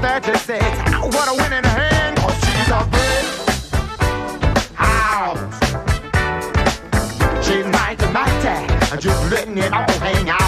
36. Oh, what a winning hand, cause oh, she's a big out. She's mighty, mighty, just letting it all hang out.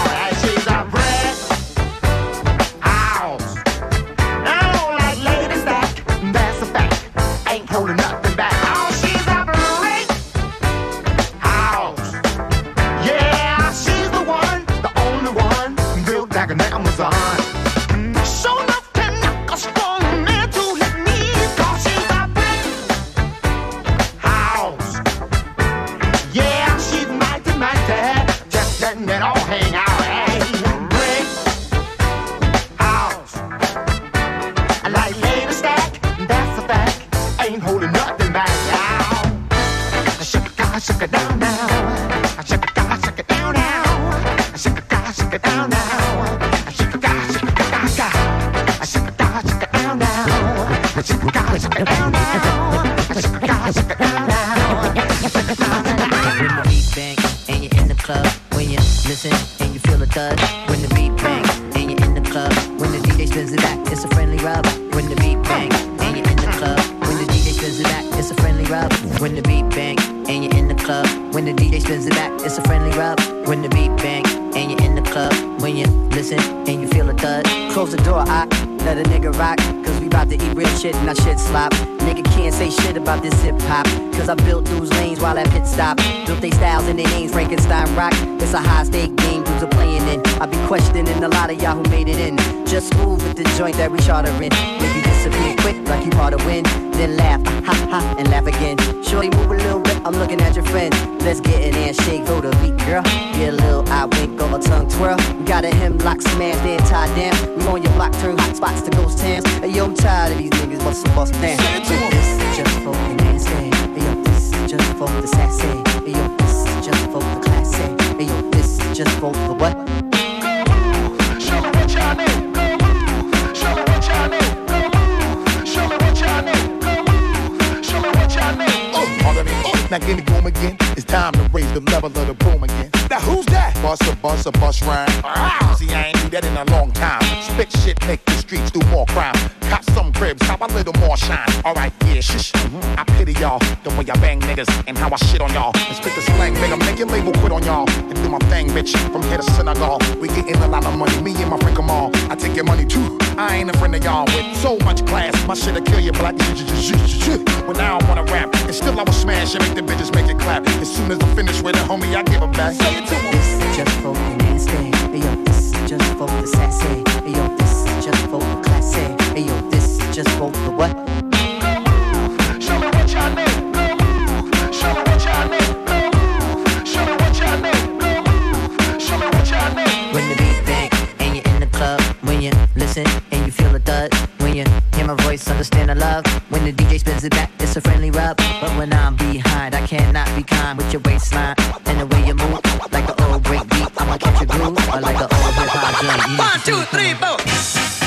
It's a high stake game dudes are playing in. I be questioning a lot of y'all who made it in. Just move with the joint that we chartering. Make you disappear quick like you part the win Then laugh, ha ha, and laugh again. Shorty move a little bit, I'm looking at your friend. Let's get in and shake, go to beat, girl. Get a little eye winkle, a tongue twirl. Got a hemlock smash, then tie down. We on your block, turn hot spots to ghost towns. Hey, yo, I'm tired of these niggas bustin' bust down. This is just for the nasty. Hey, yo, this is just for the sassy. Hey, yo, just fold the what? Show me what y'all. Now give me boom again. It's time to raise the level of the boom again. Now who's that? Bust a bus a bus rhyme. Ah, see, I ain't do that in a long time. Spit shit, make the streets do more crime. Cop some cribs, cop a little more shine. Alright, yeah, shush. I pity y'all, the way I bang niggas and how I shit on y'all. And spit the slang, nigga, make your label quit on y'all. And do my thing, bitch, from here to Senegal. We getting a lot of money, me and my friend Kamal. I take your money too. I ain't a friend of y'all with so much class. My shit'll kill you, but like, well, now I wanna rap. And still I will smash and make the bitches make it clap. As soon as I finish with it, homie, I give it back. Say it to 'em. This is just for the nasty. Hey yo, this is just for the sassy. Hey yo, this is just for the classy. Hey yo, this is just for the what? Show me what y'all know. Move. Show me what y'all know. Show me what y'all know. No move. Show me what y'all know. When the beat bang and you're in the club, when you listen thud, when you hear my voice, understand the love. When the DJ spins it back, it's a friendly rub. But when I'm behind, I cannot be kind with your waistline and the way you move, like an old break beat. I'ma catch a groove, or like an old hip hop joint. You need One, two, three, four.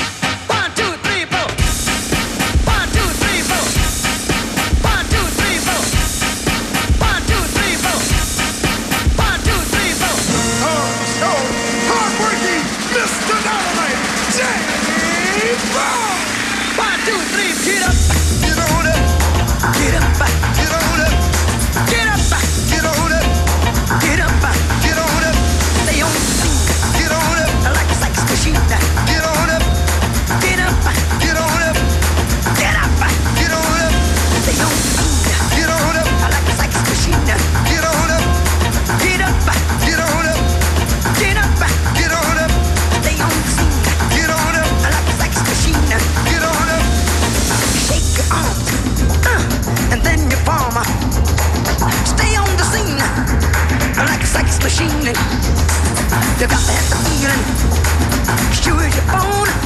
You got that feeling, sure as your phone.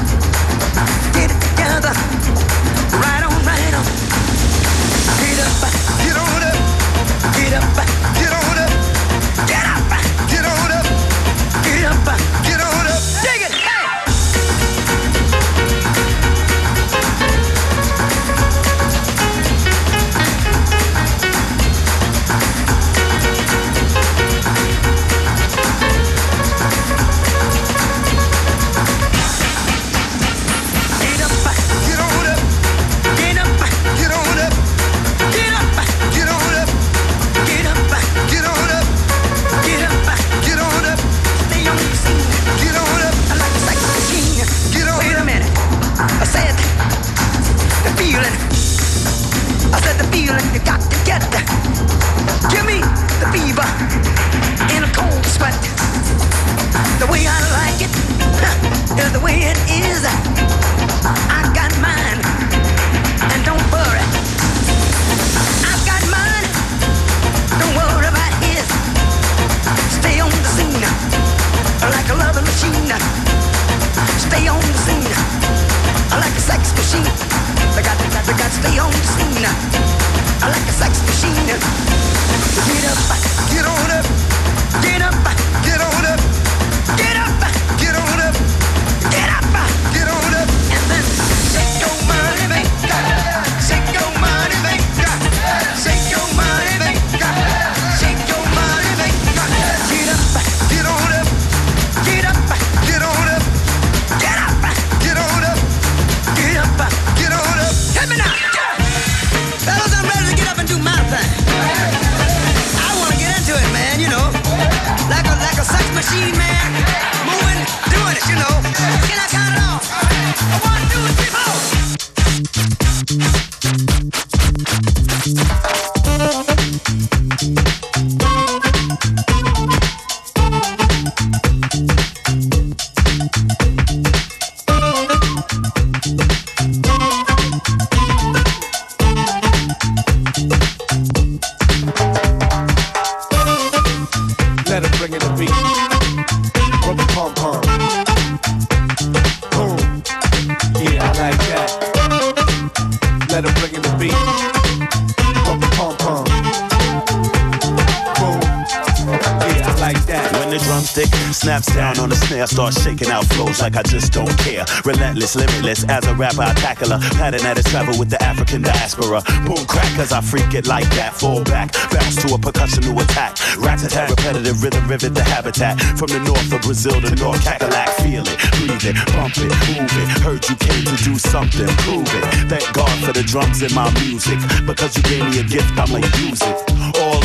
As a rapper, I tackle a pattern that is travel with the African diaspora. Boom crack, cause I freak it like that. Fall back, bounce to a percussion to attack. Rat attack, repetitive rhythm, rivet the habitat. From the north of Brazil to the North Cackalack, feel it, breathe it, bump it, move it. Heard you came to do something, prove it. Thank God for the drums in my music. Because you gave me a gift, I'ma use it.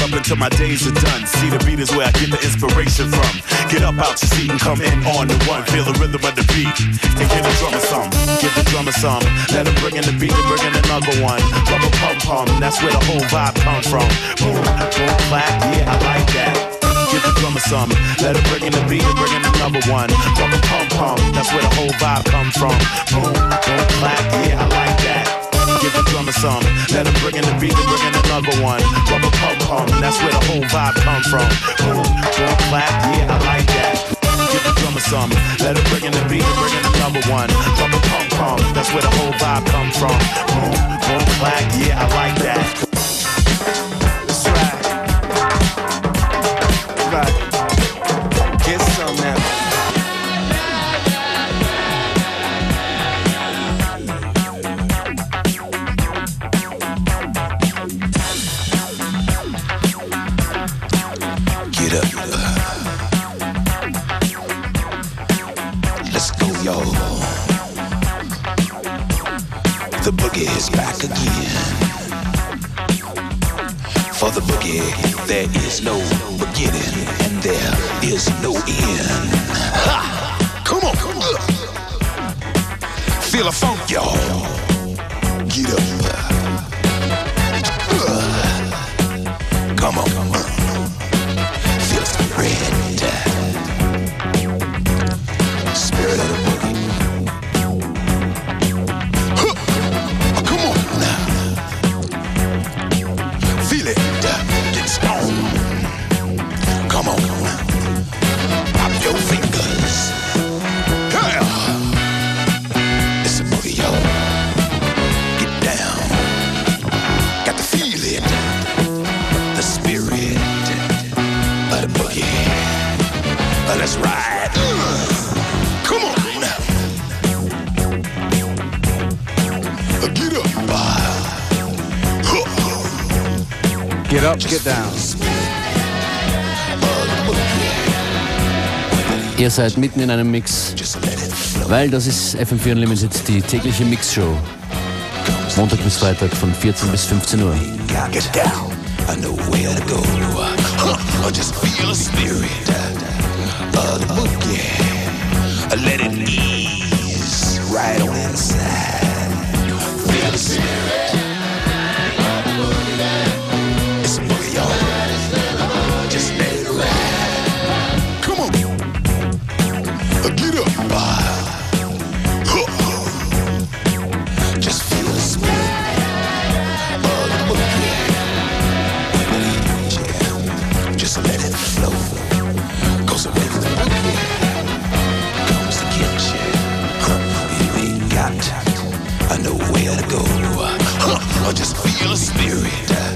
Up until my days are done. See the beat is where I get the inspiration from. Get up out your seat and come in on the one. Feel the rhythm of the beat. And give the drummer some. Give the drummer some. Let him bring in the beat and bring in another one. Rubber pum pum. That's where the whole vibe come from. Boom, boom, clap. Yeah, I like that. Give the drummer some. Let him bring in the beat and bring in another one. Rubber pump, pump, That's where the whole vibe come from. Boom, boom, clap. Yeah, I like that give the drummer some. Let him bring in the beat and bring in another one. Rubber pum pum, that's where the whole vibe come from. Boom, boom, clap, yeah, I like that. Give the drummer some. Let him bring in the beat and bring in another one. Rubber pum pum, that's where the whole vibe come from. Boom, boom, clap, Ihr seid mitten in einem Mix, weil das ist FM4 Unlimited, die tägliche Mixshow. Montag bis Freitag von 14 bis 15 Uhr. I know where to go. I just feel the spirit of the boogie. Let it ease right on inside. your spirit.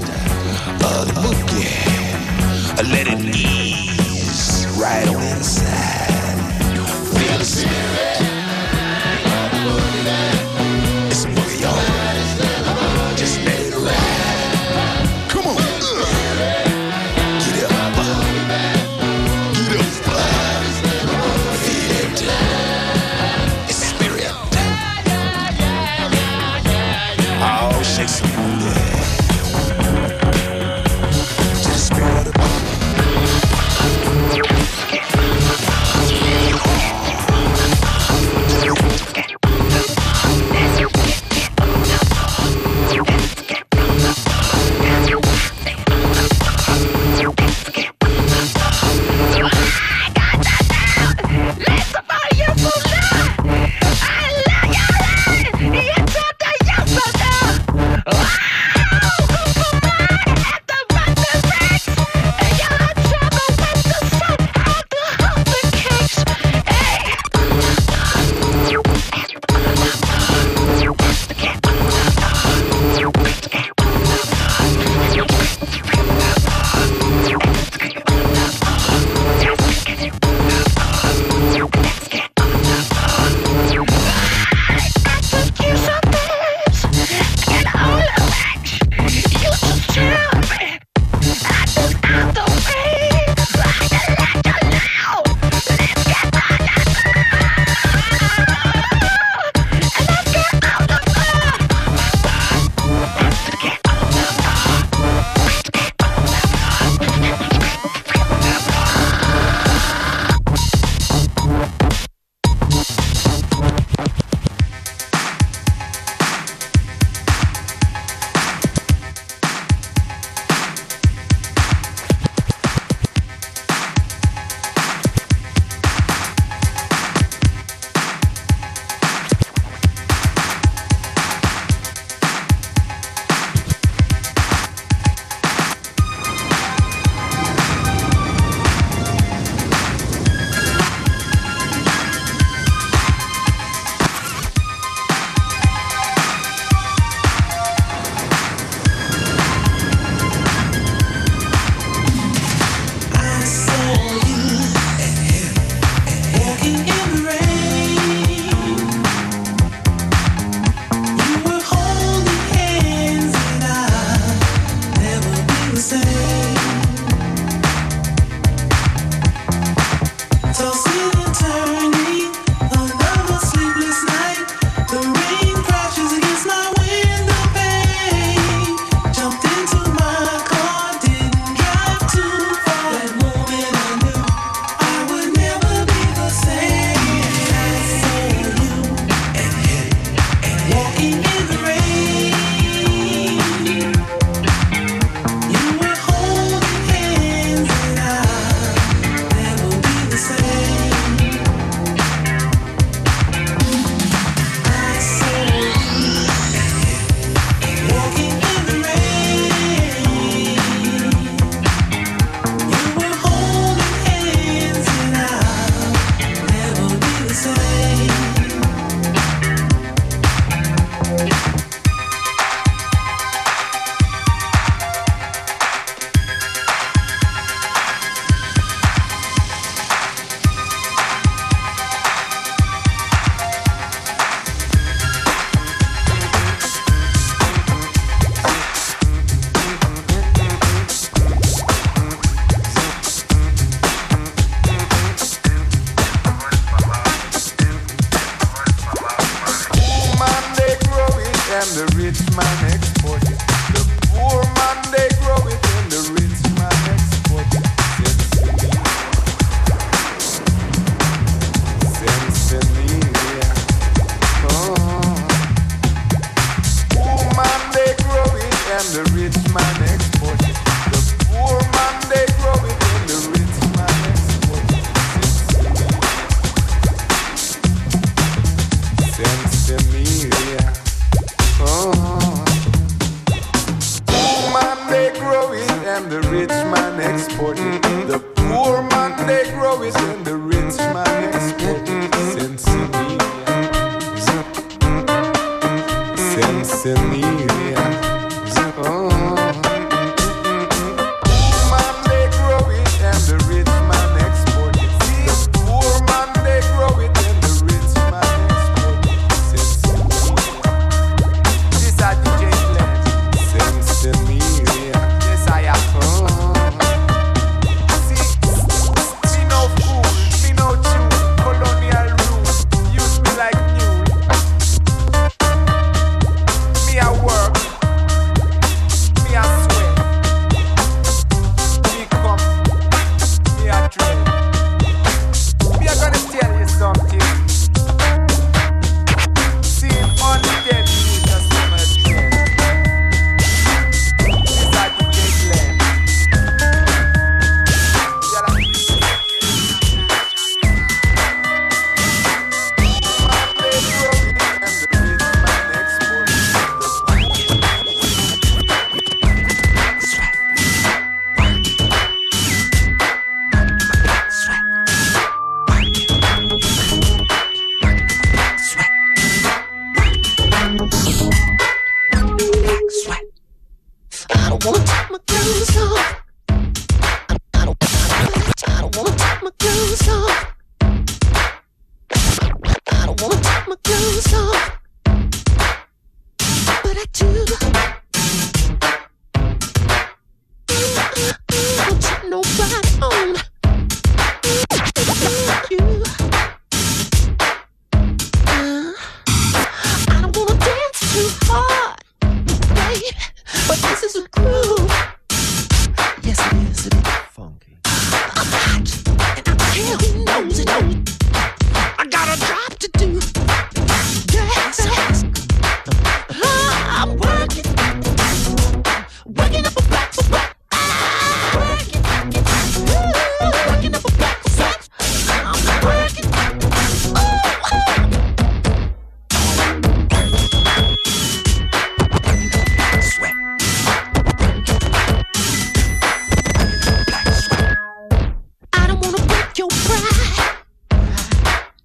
wanna break your pride.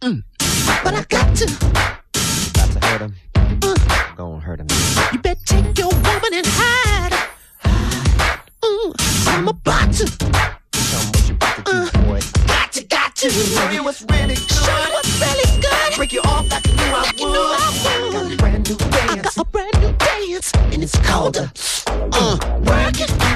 Mm. But I got to. Got to hurt him. Mm. Gonna hurt him. You better take your woman and hide. Mm. I'm about to. Show me what you about to do, uh. boy. Got to, got to. Show you what's really good. Show me what's really good. Break you off like I like would. You knew I would. I got a brand new dance. I got a brand new dance. And it's called a uh, work it.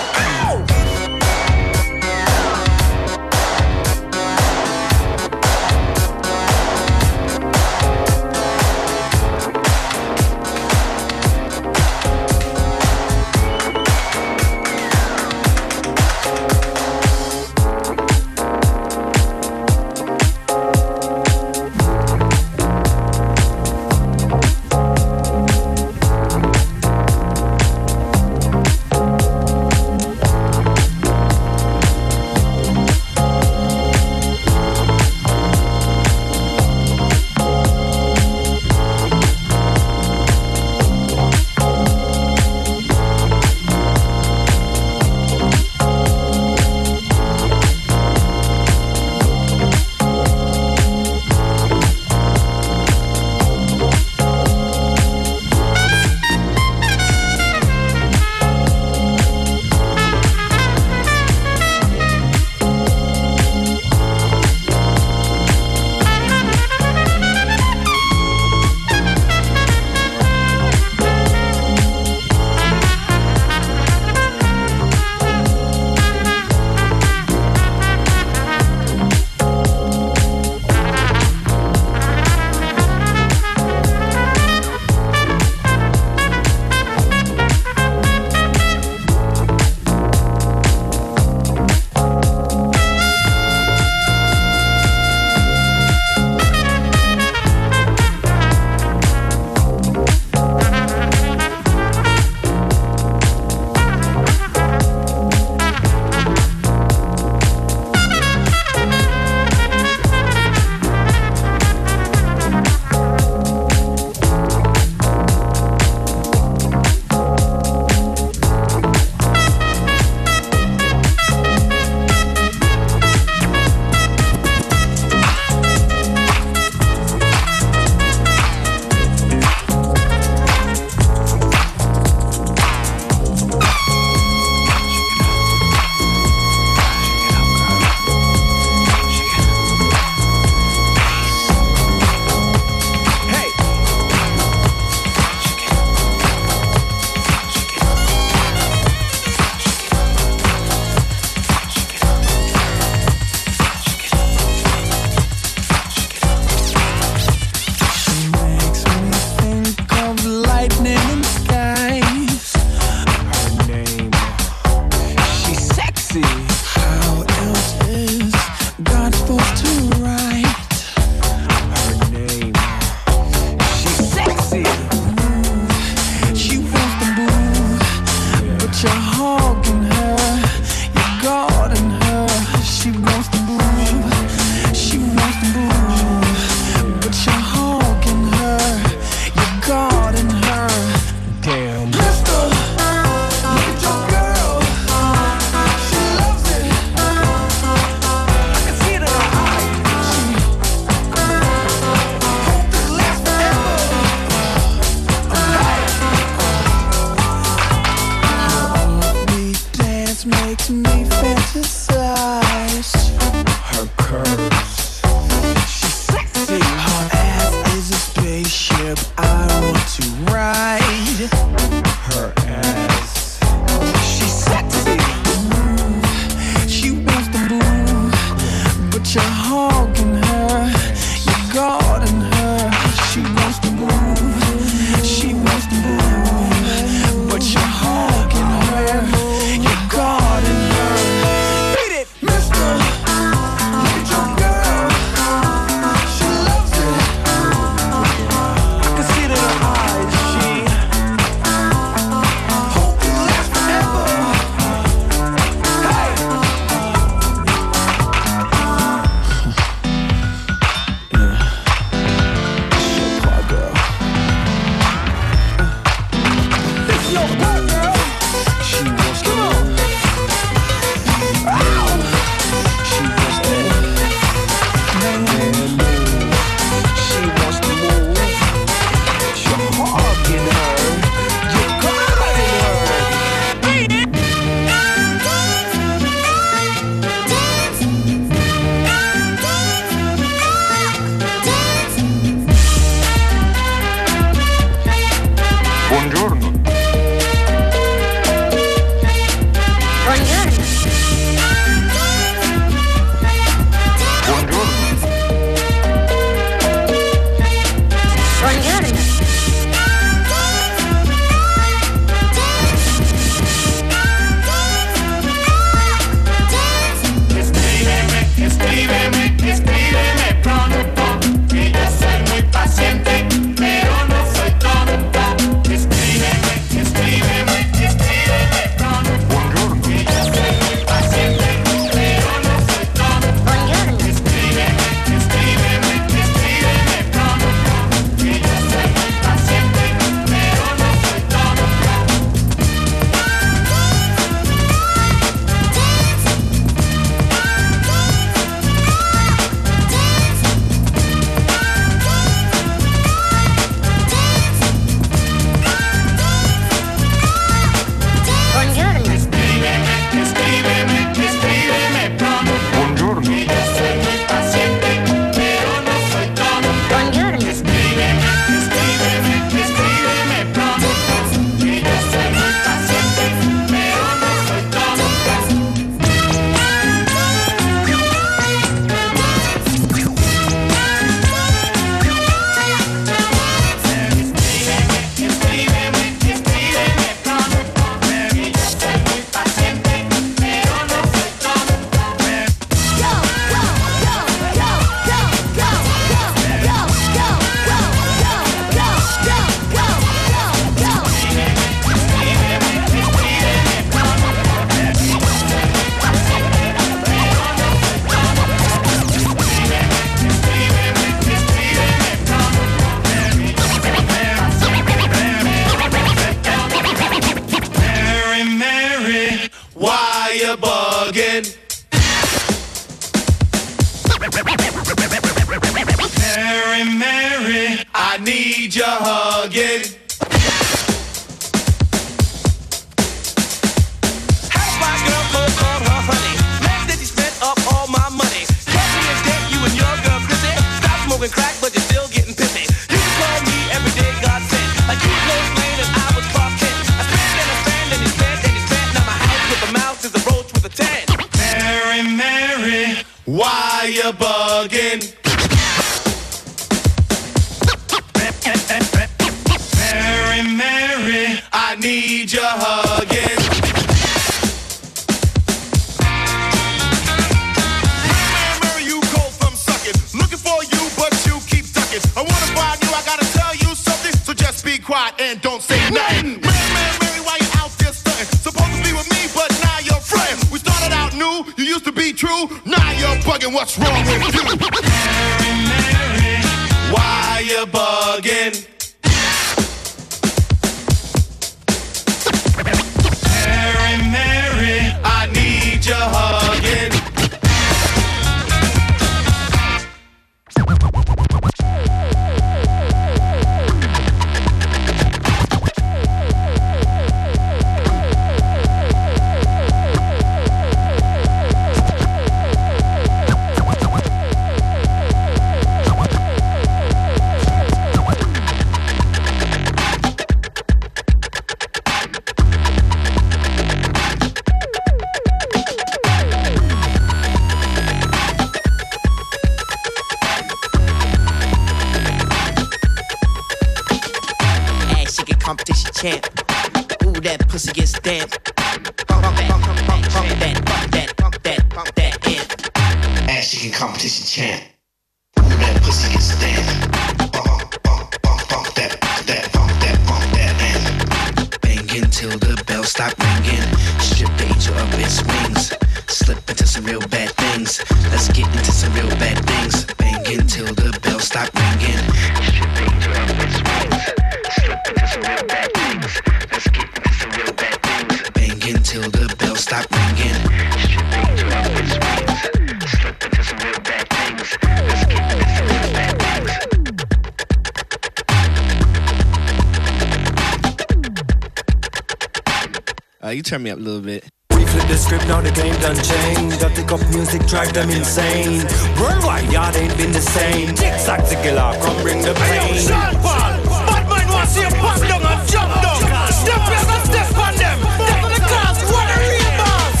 Drive them insane. Worldwide, yard ain't been the same. Tic tac killer, come bring the pain. Sean Paul, bad man want see a pop down and jump down. Step back and step on them. Step on the cars, what a real boss.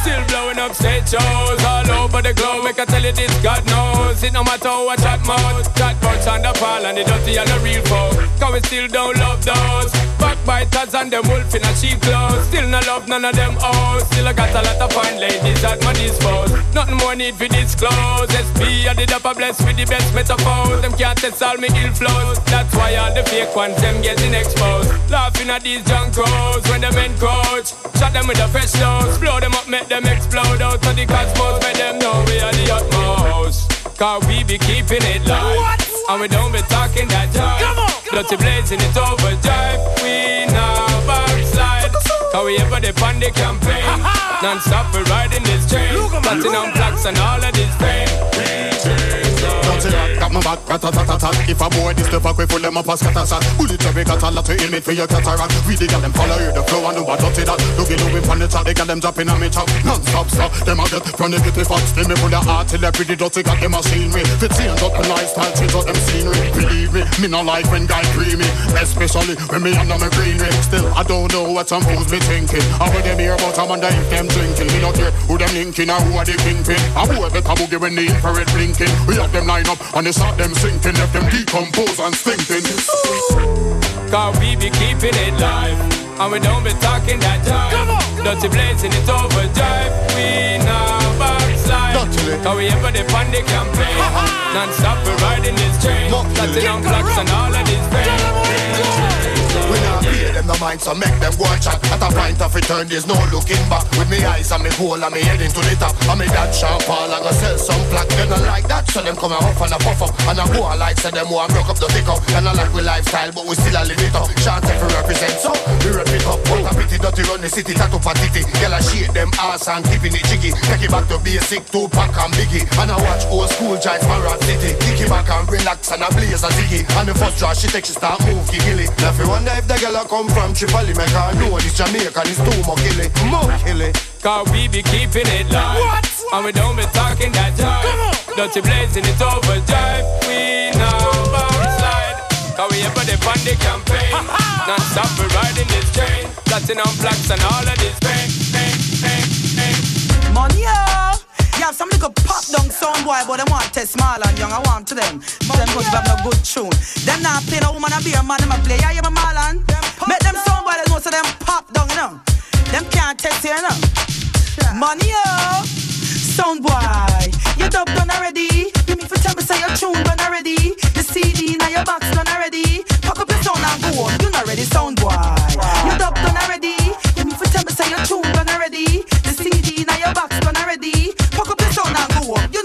Still blowing up stage shows all over the globe. Make I tell you this, God knows. It no matter what chat mouth, chat bots and the fall and the dirty and the real folk. Cause we still don't love those. Backbiters and them wolf in a sheep clothes. Still no love none of them hoes. Still I got a lot of fine ladies at my disposal. Nothing more need for disclose. SP I did up a bless with the best metaphors. Them can't test all me ill flows. That's why all the fake ones them getting exposed. Laughing at these junk crows when them encroach. Shot them with a fresh nose. Blow them up, make them explode out of the cosmos. Make them know we are the utmost. Cause we be keeping it live. And we don't be talking that jive. Come on, Dirty blazing it overdrive. We now backslide. Cause we ever the on the campaign. Non-stop we riding this train. Platinum plaques and all of this fame. Got my back, rat tat tat tat. If a boy this the fuck, we full them up as scatter Bullet we got a lot to aim it for your cataract. We the gal them follow you the flow and do what dirty that. Look at Louis on the chat, they got them dropping on me chat. Non-stop stop, them a get from the pretty fox. Them me full of art till every dirty got them machinery. Fit change up the lifestyle, change up them scenery. Believe me, me no like when guy creamy. Especially when me under my greenery. Still, I don't know what some fools be thinking. I heard them hear about I wonder if them drinking. Me not care who them linking or who are the kingpin. I boy better boogie when the infrared blinking. We have them line up and they start them sinking. Left them decompose and stinking. Cause we be keeping it live. And we don't be talking that jive. Dirty blazing it overdrive. We now backslide. Cause we ever on the campaign. Non-stop we riding this train. Platinum plaques and all of this fame. Them no mind, so make them go and chat. At a point of return, there's no looking back. With me eyes and me hole and me head into the top. And me that Sean Paul, I go sell some black. They not like that, so them come and huff and a puff up. And I go and like, say them want broke up the pick up. And I like we lifestyle, but we still a live it up. Chance if we represent, so we rep it up. What a pity, dirty run the city, tattoo for titty. Girl, I shake them ass and keeping it jiggy. Take it back to basic, Tupac and biggie. And I watch old school giants, Marat City. Kick it back and relax and I blaze a ziggy. And the first draw, she take, she start move, giggly. Now if you wonder if the girl come from Tripoli, make her know this Jamaican is too muckily, muckily. Cause we be keeping it live. What? And we don't be talking that jive. Dirty blazing it overdrive. We now backslide. Cause we ever the the campaign. Non-stop we riding this train. Platinum plaques and all of this pain, have some little pop down sound boy, but them want test small and young. I want to them. But them good have no good tune. Them not play no woman a man, them a play. Yeah, yeah, my Marlon. Make them sound boy, they know so them pop down, you know. Them can't test you, you know. Money, yeah. Sound boy, you dub done already. You mean for tell me say your tune done already. The CD now your box done already. Pack up your sound and go on. You not ready, sound boy. You dub done already. You mean for tell me say your tune done already. The CD now your box done already.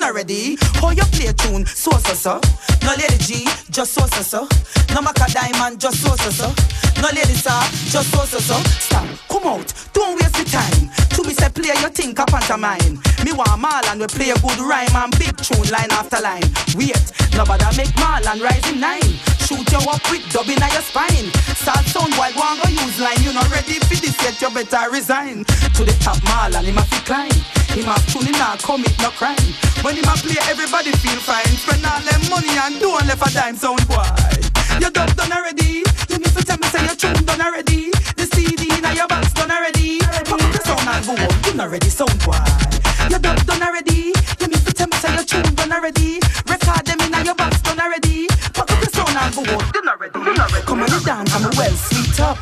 And go on. You not ready. How you play tune? So so so. No lady G, just so so so. No Macka Diamond, just so so so. No Lady Saw, just so so so. Stop, come out, don't waste the time. To me say play your think up pantomime. Me want Marlon we play a good rhyme and big tune line after line. Wait, nobody make Marlon rise in nine. Shoot you up with dubbing on your spine. Start sound while go and go use line. You not ready for this yet, you better resign. To the top Marlon, a fi climb. Him a tune, him not commit no crime. When him a play, everybody feel fine. Spend all them money and don't left a dime sound boy. Your dub done already. You need to tell me say your tune done already. The CD now your box done already. Pop up the sound and go on. You not ready sound boy. Your dub done already. You need to tell me say your tune done already. Record them in your box done already. And. You ready. Come on, you dance and me well sweet up.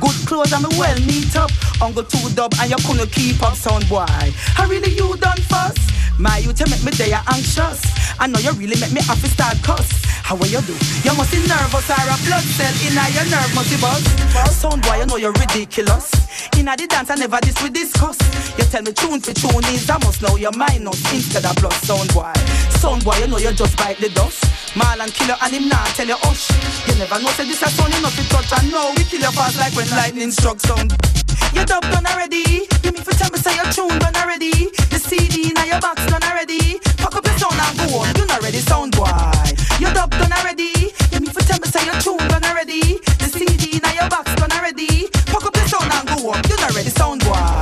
Good clothes and me well neat up. Uncle two dub and you couldn't keep up sound boy. I really you done first. My you to make me day anxious. I know you really make me have to start cuss. How will you do? You must be nervous or a blood cell in your nerve must be buzz. Sound boy, you know you're ridiculous. In the dance, I never this we discuss. You tell me tune for tune is I must know your mind minus instead of plus. Sound boy, sound boy, you know you just bite the dust. Marlon kill you and him not tell you hush. You never know say this a sound you know touch and now we kill your fast like when lightning struck sound. You dub done already. You mean for tell me say your tune done already. The CD now your box done already. Pack up your sound and go on. You not ready, sound boy. You dub done already. You mean for tell me say your tune done already. The CD now your box done already. Pack up your sound and go on. You not ready, sound boy.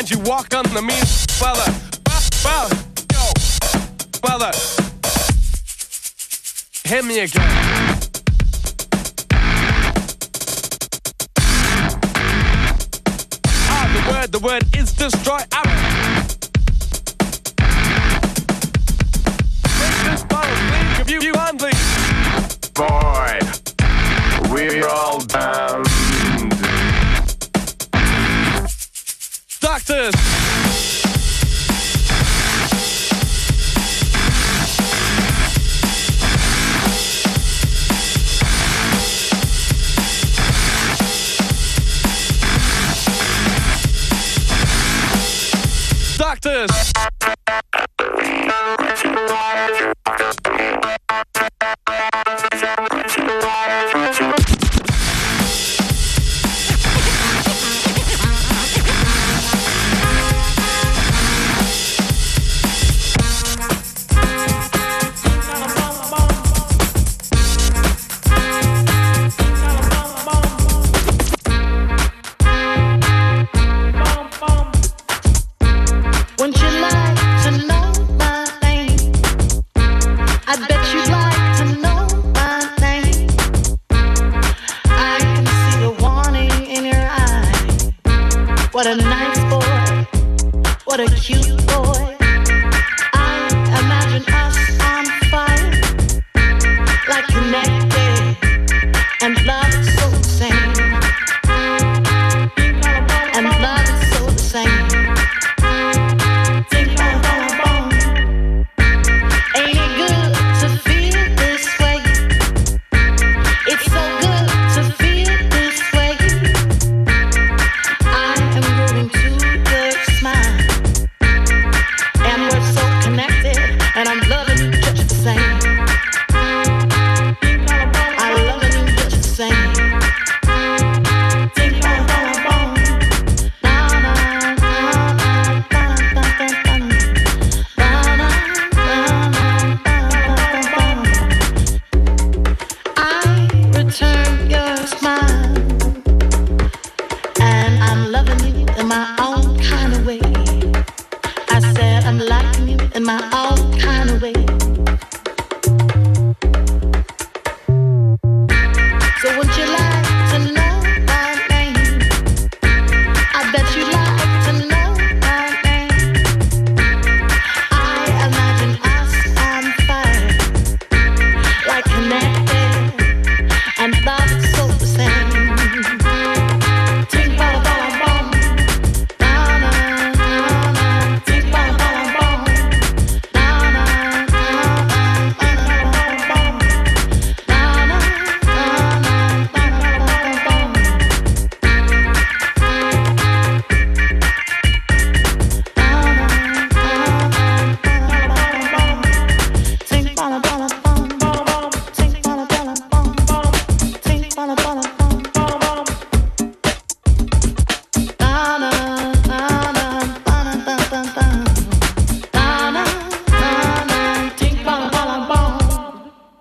and you walk on the mean fella, fella, Yo. Hit me again.